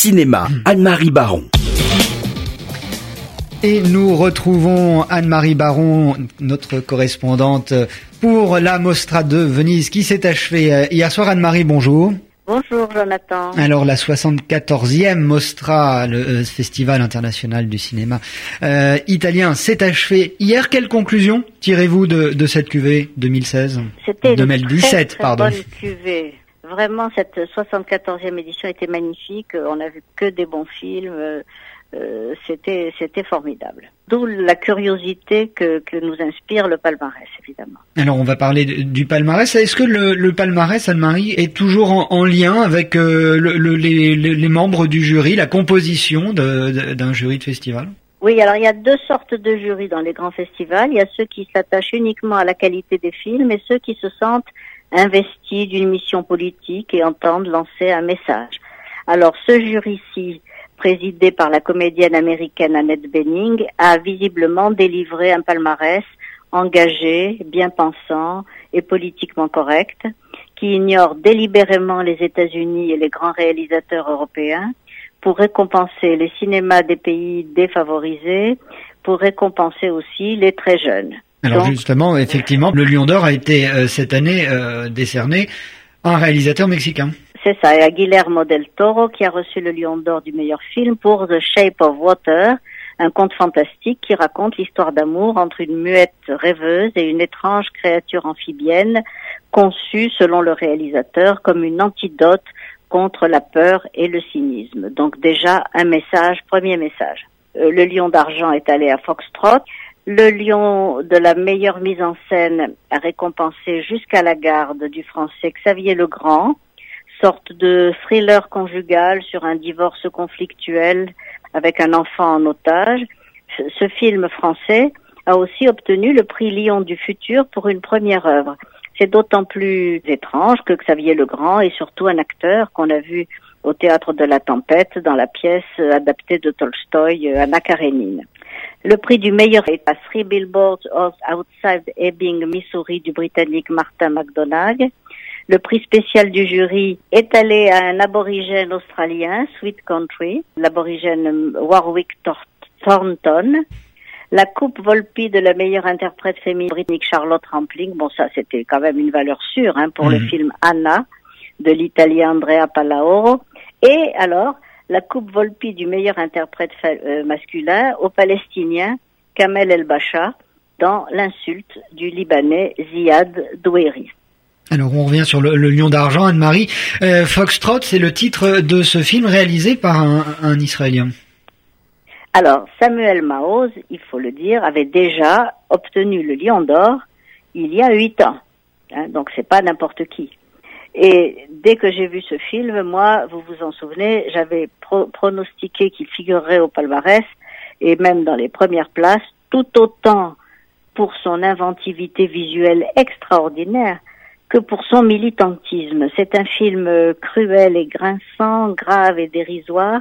Cinéma, Anne-Marie Baron. Et nous retrouvons Anne-Marie Baron, notre correspondante pour la Mostra de Venise qui s'est achevée euh, hier soir. Anne-Marie, bonjour. Bonjour Jonathan. Alors la 74e Mostra, le euh, Festival international du cinéma euh, italien, s'est achevé hier. Quelle conclusion tirez-vous de, de cette cuvée 2016 C'était 2017, très, pardon. bonne cuvée. Vraiment, cette 74e édition était magnifique. On a vu que des bons films. Euh, c'était c'était formidable. D'où la curiosité que, que nous inspire le palmarès, évidemment. Alors on va parler du palmarès. Est-ce que le, le palmarès, Anne-Marie, est toujours en, en lien avec euh, le, les, les, membres du jury, la composition d'un jury de festival? Oui, alors il y a deux sortes de jurys dans les grands festivals. Il y a ceux qui s'attachent uniquement à la qualité des films et ceux qui se sentent investis d'une mission politique et entendent lancer un message. Alors ce jury-ci présidé par la comédienne américaine Annette Bening, a visiblement délivré un palmarès engagé, bien pensant et politiquement correct, qui ignore délibérément les États-Unis et les grands réalisateurs européens pour récompenser les cinémas des pays défavorisés, pour récompenser aussi les très jeunes. Alors justement, effectivement, le Lion d'Or a été euh, cette année euh, décerné à un réalisateur mexicain. C'est ça, et à Guillermo del Toro qui a reçu le Lion d'Or du meilleur film pour The Shape of Water, un conte fantastique qui raconte l'histoire d'amour entre une muette rêveuse et une étrange créature amphibienne conçue selon le réalisateur comme une antidote contre la peur et le cynisme. Donc déjà un message, premier message. Euh, le lion d'argent est allé à Foxtrot. Le lion de la meilleure mise en scène a récompensé jusqu'à la garde du français Xavier Legrand sorte de thriller conjugal sur un divorce conflictuel avec un enfant en otage. Ce film français a aussi obtenu le prix Lion du futur pour une première œuvre. C'est d'autant plus étrange que Xavier Legrand est surtout un acteur qu'on a vu au théâtre de la tempête dans la pièce adaptée de Tolstoï, Anna Karenine. Le prix du meilleur est à Three Billboards Outside Ebbing, Missouri du Britannique Martin McDonagh. Le prix spécial du jury est allé à un aborigène australien, Sweet Country, l'aborigène Warwick Thornton. La coupe Volpi de la meilleure interprète féminine britannique Charlotte Rampling, bon ça c'était quand même une valeur sûre hein, pour le mhm. film Anna de l'italien Andrea Palaoro. Et alors, la coupe Volpi du meilleur interprète euh, masculin au palestinien Kamel El Bacha dans l'insulte du Libanais Ziad Doueri. Alors on revient sur le, Lion d'argent, Anne-Marie. Euh, Foxtrot, c'est le titre de ce film réalisé par un, Israélien. Alors Samuel Maoz, il faut le dire, avait déjà obtenu le Lion d'or il y a huit ans. Hein, donc c'est pas n'importe qui. Et dès que j'ai vu ce film, moi, vous vous en souvenez, j'avais pronostiqué qu'il figurerait au palmarès et même dans les premières places, tout autant pour son inventivité visuelle extraordinaire que pour son militantisme. C'est un film cruel et grinçant, grave et dérisoire.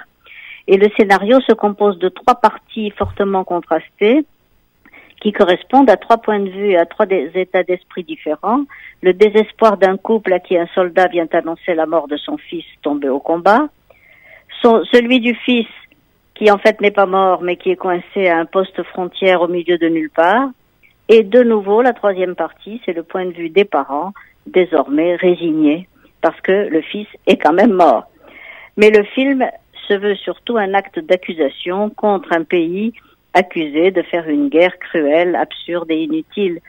Et le scénario se compose de trois parties fortement contrastées qui correspondent à trois points de vue et à trois états d'esprit différents. Le désespoir d'un couple à qui un soldat vient annoncer la mort de son fils tombé au combat. celui du fils qui en fait n'est pas mort mais qui est coincé à un poste frontière au milieu de nulle part. Et de nouveau, la troisième partie, c'est le point de vue des parents désormais résigné parce que le fils est quand même mort. Mais le film se veut surtout un acte d'accusation contre un pays accusé de faire une guerre cruelle, absurde et inutile.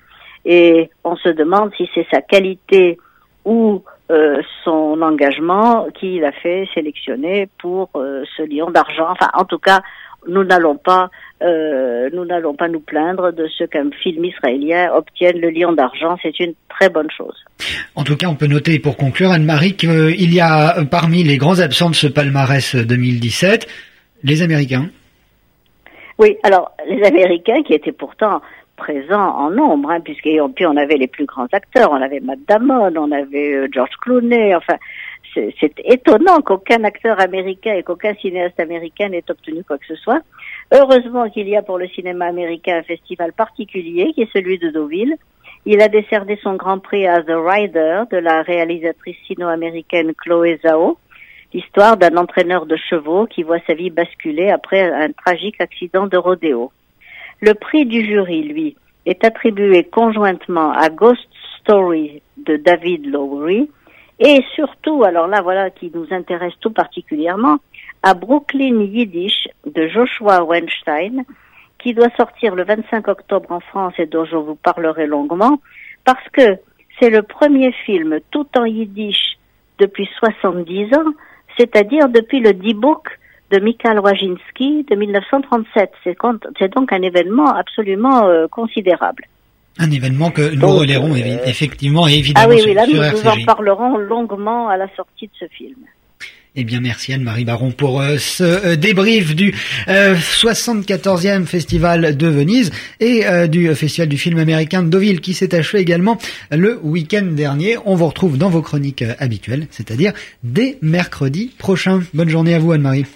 Et on se demande si c'est sa qualité ou euh, son engagement qui l'a fait sélectionner pour euh, ce lion d'argent. Enfin, en tout cas, nous n'allons pas, euh, nous n'allons pas nous plaindre de ce qu'un film israélien obtienne le lion d'argent. C'est une très bonne chose. En tout cas, on peut noter pour conclure, Anne-Marie, qu'il y a parmi les grands absents de ce palmarès 2017, les Américains. Oui, alors les Américains qui étaient pourtant présents en nombre, hein, puisqu'on on avait les plus grands acteurs, on avait Matt Damon, on avait euh, George Clooney, enfin c'est étonnant qu'aucun acteur américain et qu'aucun cinéaste américain n'ait obtenu quoi que ce soit. Heureusement qu'il y a pour le cinéma américain un festival particulier qui est celui de Deauville. Il a décerné son grand prix à The Rider de la réalisatrice sino-américaine Chloé Zhao, l'histoire d'un entraîneur de chevaux qui voit sa vie basculer après un tragique accident de rodéo. Le prix du jury, lui, est attribué conjointement à Ghost Story de David Lowery et surtout, alors là voilà qui nous intéresse tout particulièrement, à Brooklyn Yiddish de Joshua Weinstein qui doit sortir le 25 octobre en France et dont je vous parlerai longuement parce que c'est le premier film tout en yiddish depuis 70 ans, c'est-à-dire depuis le D-Book de Mikhail Wajinski de 1937. C'est donc un événement absolument euh, considérable. Un événement que nous relayerons euh, effectivement et évidemment ah oui, oui, là, nous vous en parlerons longuement à la sortie de ce film. Eh bien, merci Anne-Marie Baron pour euh, ce euh, débrief du 74e Festival de Venise et du Festival du film américain de Deauville qui s'est achevé également le week-end dernier. On vous retrouve dans vos chroniques habituelles, c'est-à-dire dès mercredi prochain. Bonne journée à vous Anne-Marie.